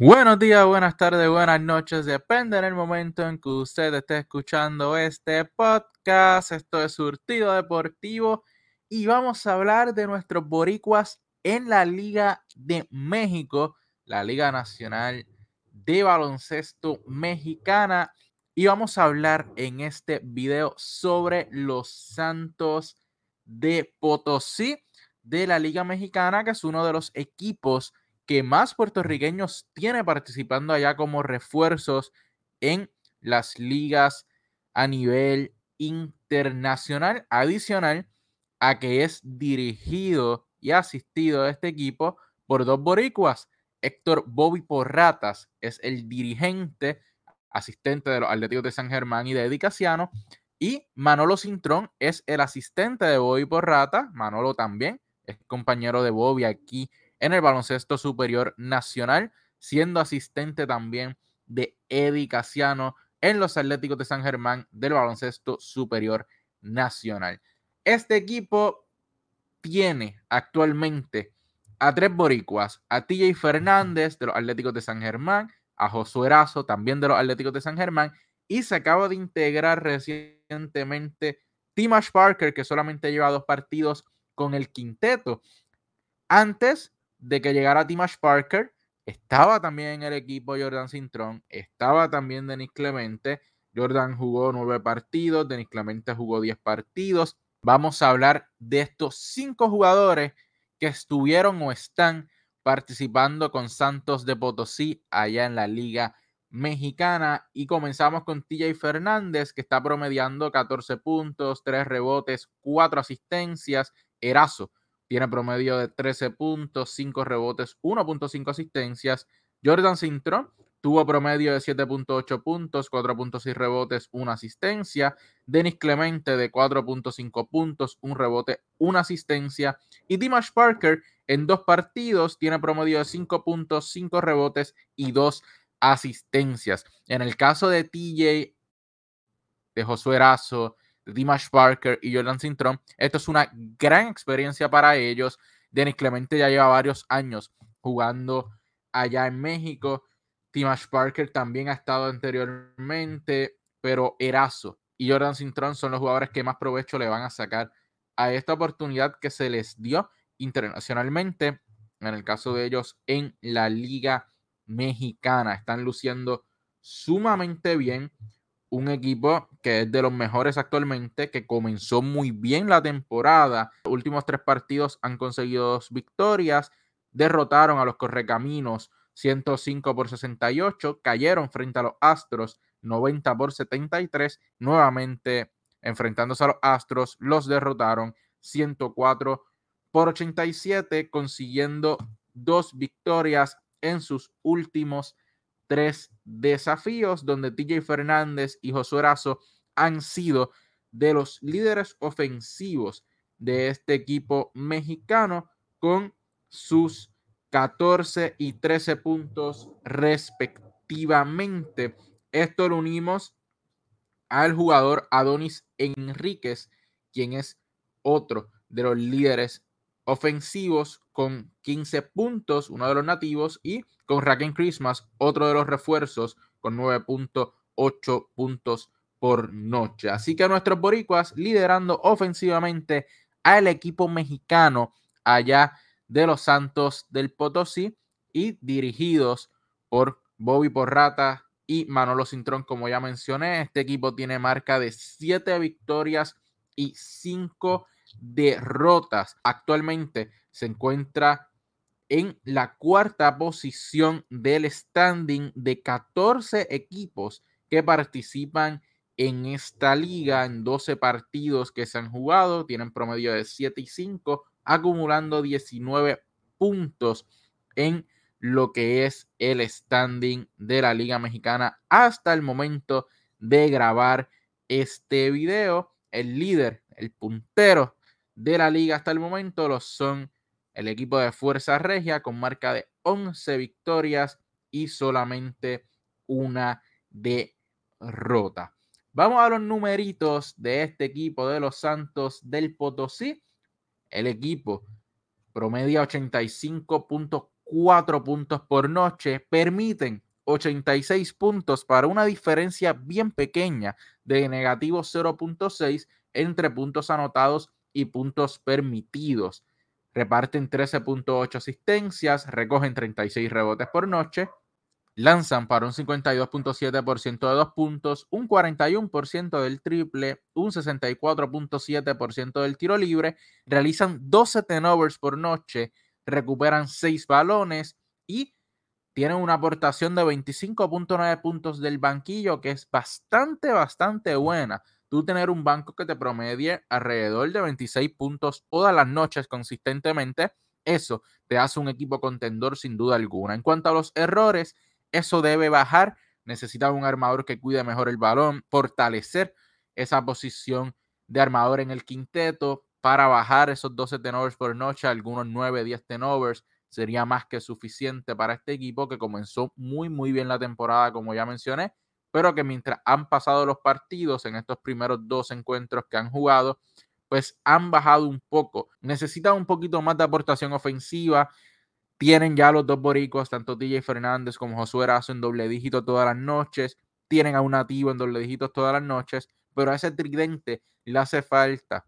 Buenos días, buenas tardes, buenas noches, depende del momento en que usted esté escuchando este podcast. Esto es Surtido Deportivo y vamos a hablar de nuestros boricuas en la Liga de México, la Liga Nacional de Baloncesto Mexicana. Y vamos a hablar en este video sobre los Santos de Potosí de la Liga Mexicana, que es uno de los equipos que más puertorriqueños tiene participando allá como refuerzos en las ligas a nivel internacional, adicional a que es dirigido y asistido a este equipo por dos boricuas. Héctor Bobby Porratas es el dirigente, asistente de los Atléticos de San Germán y de Edicaciano, y Manolo Cintrón es el asistente de Bobby Porrata. Manolo también es compañero de Bobby aquí en el baloncesto superior nacional, siendo asistente también de Eddie Casiano en los Atléticos de San Germán del baloncesto superior nacional. Este equipo tiene actualmente a tres boricuas, a TJ Fernández de los Atléticos de San Germán, a Josué Erazo también de los Atléticos de San Germán, y se acaba de integrar recientemente Timash Parker, que solamente lleva dos partidos con el quinteto. Antes de que llegara Timash Parker, estaba también en el equipo Jordan Cintrón, estaba también Denis Clemente. Jordan jugó nueve partidos, Denis Clemente jugó diez partidos. Vamos a hablar de estos cinco jugadores que estuvieron o están participando con Santos de Potosí allá en la Liga Mexicana. Y comenzamos con TJ Fernández, que está promediando 14 puntos, 3 rebotes, 4 asistencias. Erazo tiene promedio de 13 puntos, 5 rebotes, 1.5 asistencias. Jordan Cintrón tuvo promedio de 7.8 puntos, 4.6 rebotes, 1 asistencia. Denis Clemente de 4.5 puntos, 1 rebote, 1 asistencia. Y Dimash Parker en dos partidos tiene promedio de 5 puntos, 5 rebotes y 2 asistencias. En el caso de TJ, de Josué Erazo, Dimash Parker y Jordan Cintrón. Esto es una gran experiencia para ellos. Denis Clemente ya lleva varios años jugando allá en México. Dimash Parker también ha estado anteriormente, pero Erazo y Jordan Cintrón son los jugadores que más provecho le van a sacar a esta oportunidad que se les dio internacionalmente, en el caso de ellos en la Liga Mexicana. Están luciendo sumamente bien un equipo que es de los mejores actualmente, que comenzó muy bien la temporada. Los últimos tres partidos han conseguido dos victorias, derrotaron a los Correcaminos 105 por 68, cayeron frente a los Astros 90 por 73, nuevamente enfrentándose a los Astros, los derrotaron 104 por 87, consiguiendo dos victorias en sus últimos tres desafíos donde TJ Fernández y Josué Erazo han sido de los líderes ofensivos de este equipo mexicano con sus 14 y 13 puntos respectivamente. Esto lo unimos al jugador Adonis Enríquez, quien es otro de los líderes ofensivos con 15 puntos, uno de los nativos, y con Raken Christmas, otro de los refuerzos con 9.8 puntos por noche. Así que nuestros boricuas liderando ofensivamente al equipo mexicano allá de los Santos del Potosí y dirigidos por Bobby Porrata y Manolo Cintrón, como ya mencioné. Este equipo tiene marca de 7 victorias y 5 derrotas. Actualmente se encuentra en la cuarta posición del standing de 14 equipos que participan en esta liga en 12 partidos que se han jugado, tienen promedio de 7 y 5, acumulando 19 puntos en lo que es el standing de la Liga Mexicana hasta el momento de grabar este video. El líder, el puntero de la liga hasta el momento los son el equipo de Fuerza Regia con marca de 11 victorias y solamente una derrota. Vamos a los numeritos de este equipo de los Santos del Potosí. El equipo promedia 85.4 4 puntos por noche, permiten 86 puntos para una diferencia bien pequeña de negativo 0.6 entre puntos anotados y puntos permitidos. Reparten 13.8 asistencias, recogen 36 rebotes por noche, lanzan para un 52.7% de dos puntos, un 41% del triple, un 64.7% del tiro libre, realizan 12 turnovers por noche, recuperan 6 balones y tienen una aportación de 25.9 puntos del banquillo, que es bastante, bastante buena. Tú tener un banco que te promedie alrededor de 26 puntos todas las noches consistentemente, eso te hace un equipo contendor sin duda alguna. En cuanto a los errores, eso debe bajar. Necesita un armador que cuide mejor el balón, fortalecer esa posición de armador en el quinteto para bajar esos 12 tenovers por noche, algunos 9, 10 tenovers sería más que suficiente para este equipo que comenzó muy, muy bien la temporada, como ya mencioné, pero que mientras han pasado los partidos en estos primeros dos encuentros que han jugado, pues han bajado un poco. Necesitan un poquito más de aportación ofensiva. Tienen ya los dos boricuas, tanto DJ Fernández como Josué Erazo en doble dígito todas las noches. Tienen a un nativo en doble dígito todas las noches, pero a ese tridente le hace falta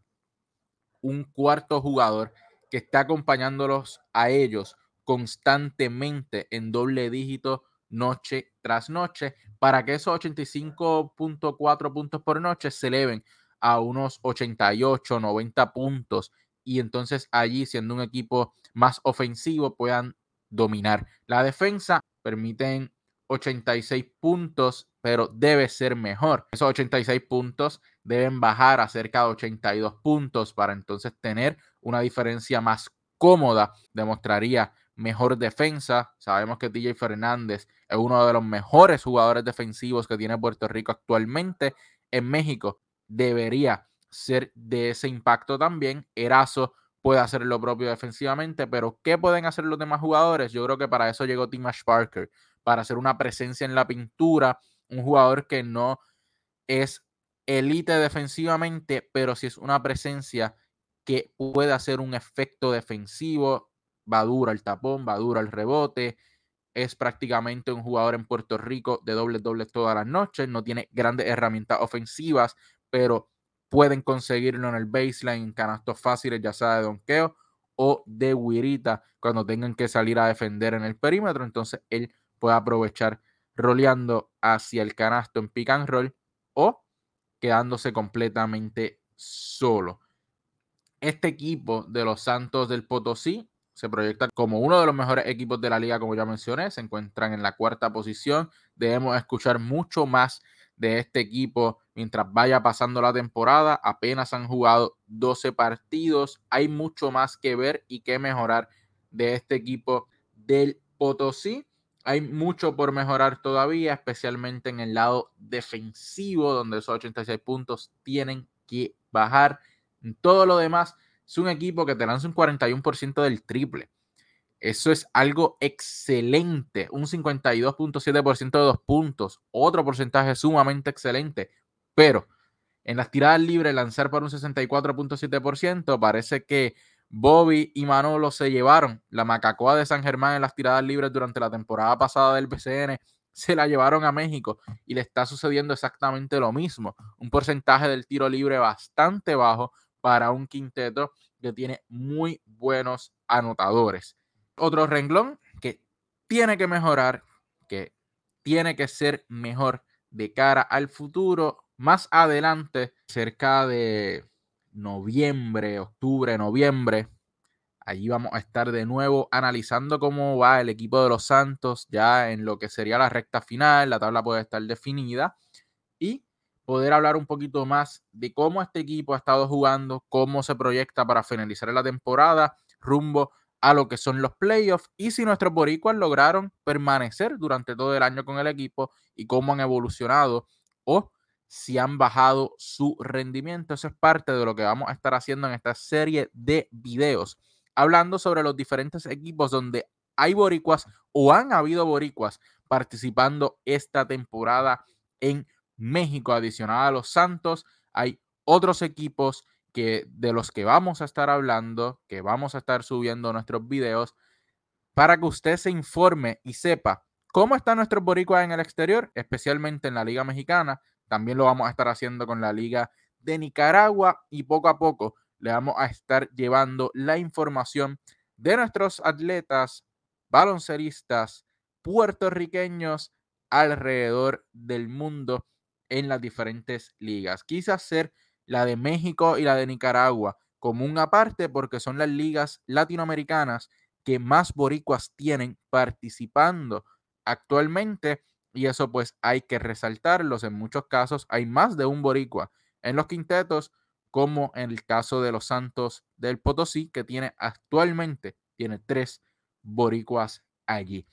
un cuarto jugador que está acompañándolos a ellos constantemente en doble dígito noche tras noche para que esos 85.4 puntos por noche se eleven a unos 88, 90 puntos y entonces allí siendo un equipo más ofensivo puedan dominar. La defensa permiten 86 puntos, pero debe ser mejor. Esos 86 puntos deben bajar a cerca de 82 puntos para entonces tener una diferencia más cómoda. Demostraría mejor defensa. Sabemos que TJ Fernández es uno de los mejores jugadores defensivos que tiene Puerto Rico actualmente. En México debería ser de ese impacto también. Erazo puede hacer lo propio defensivamente, pero ¿qué pueden hacer los demás jugadores? Yo creo que para eso llegó Timash Parker, para hacer una presencia en la pintura, un jugador que no es elite defensivamente, pero si es una presencia que puede hacer un efecto defensivo, va duro el tapón, va duro el rebote, es prácticamente un jugador en Puerto Rico de doble doble todas las noches, no tiene grandes herramientas ofensivas, pero pueden conseguirlo en el baseline, en canastos fáciles, ya sea de donqueo o de guirita, cuando tengan que salir a defender en el perímetro, entonces él puede aprovechar roleando hacia el canasto en pick and roll o quedándose completamente solo. Este equipo de los Santos del Potosí se proyecta como uno de los mejores equipos de la liga, como ya mencioné, se encuentran en la cuarta posición. Debemos escuchar mucho más de este equipo mientras vaya pasando la temporada. Apenas han jugado 12 partidos. Hay mucho más que ver y que mejorar de este equipo del Potosí. Hay mucho por mejorar todavía, especialmente en el lado defensivo, donde esos 86 puntos tienen que bajar. Todo lo demás, es un equipo que te lanza un 41% del triple. Eso es algo excelente. Un 52.7% de dos puntos. Otro porcentaje sumamente excelente. Pero en las tiradas libres, lanzar por un 64.7%, parece que Bobby y Manolo se llevaron la macacoa de San Germán en las tiradas libres durante la temporada pasada del BCN. Se la llevaron a México y le está sucediendo exactamente lo mismo. Un porcentaje del tiro libre bastante bajo para un quinteto que tiene muy buenos anotadores. Otro renglón que tiene que mejorar, que tiene que ser mejor de cara al futuro. Más adelante, cerca de noviembre, octubre, noviembre, allí vamos a estar de nuevo analizando cómo va el equipo de los Santos ya en lo que sería la recta final. La tabla puede estar definida. Y poder hablar un poquito más de cómo este equipo ha estado jugando, cómo se proyecta para finalizar la temporada rumbo a lo que son los playoffs y si nuestros boricuas lograron permanecer durante todo el año con el equipo y cómo han evolucionado o si han bajado su rendimiento. Eso es parte de lo que vamos a estar haciendo en esta serie de videos, hablando sobre los diferentes equipos donde hay boricuas o han habido boricuas participando esta temporada en México, adicional a los Santos, hay otros equipos que de los que vamos a estar hablando, que vamos a estar subiendo nuestros videos para que usted se informe y sepa cómo están nuestros boricuas en el exterior, especialmente en la Liga Mexicana. También lo vamos a estar haciendo con la Liga de Nicaragua y poco a poco le vamos a estar llevando la información de nuestros atletas, balonceristas, puertorriqueños alrededor del mundo en las diferentes ligas. Quise hacer la de México y la de Nicaragua como un aparte porque son las ligas latinoamericanas que más boricuas tienen participando actualmente y eso pues hay que resaltarlos. En muchos casos hay más de un boricua en los quintetos como en el caso de los Santos del Potosí que tiene actualmente tiene tres boricuas allí.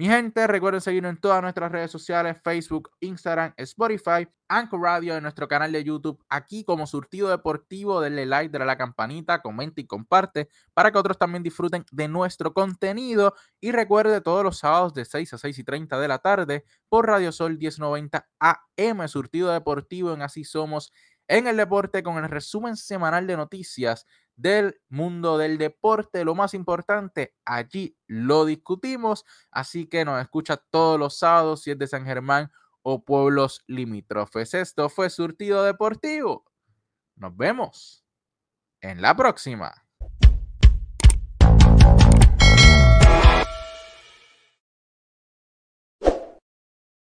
Mi gente, recuerden seguirnos en todas nuestras redes sociales, Facebook, Instagram, Spotify, Anchor Radio, en nuestro canal de YouTube, aquí como Surtido Deportivo, denle like, dale a la campanita, comenta y comparte para que otros también disfruten de nuestro contenido. Y recuerde todos los sábados de 6 a 6 y 30 de la tarde por Radio Sol 1090 AM, Surtido Deportivo en Así Somos en el deporte con el resumen semanal de noticias del mundo del deporte. Lo más importante, allí lo discutimos. Así que nos escucha todos los sábados si es de San Germán o pueblos limítrofes. Esto fue Surtido Deportivo. Nos vemos en la próxima.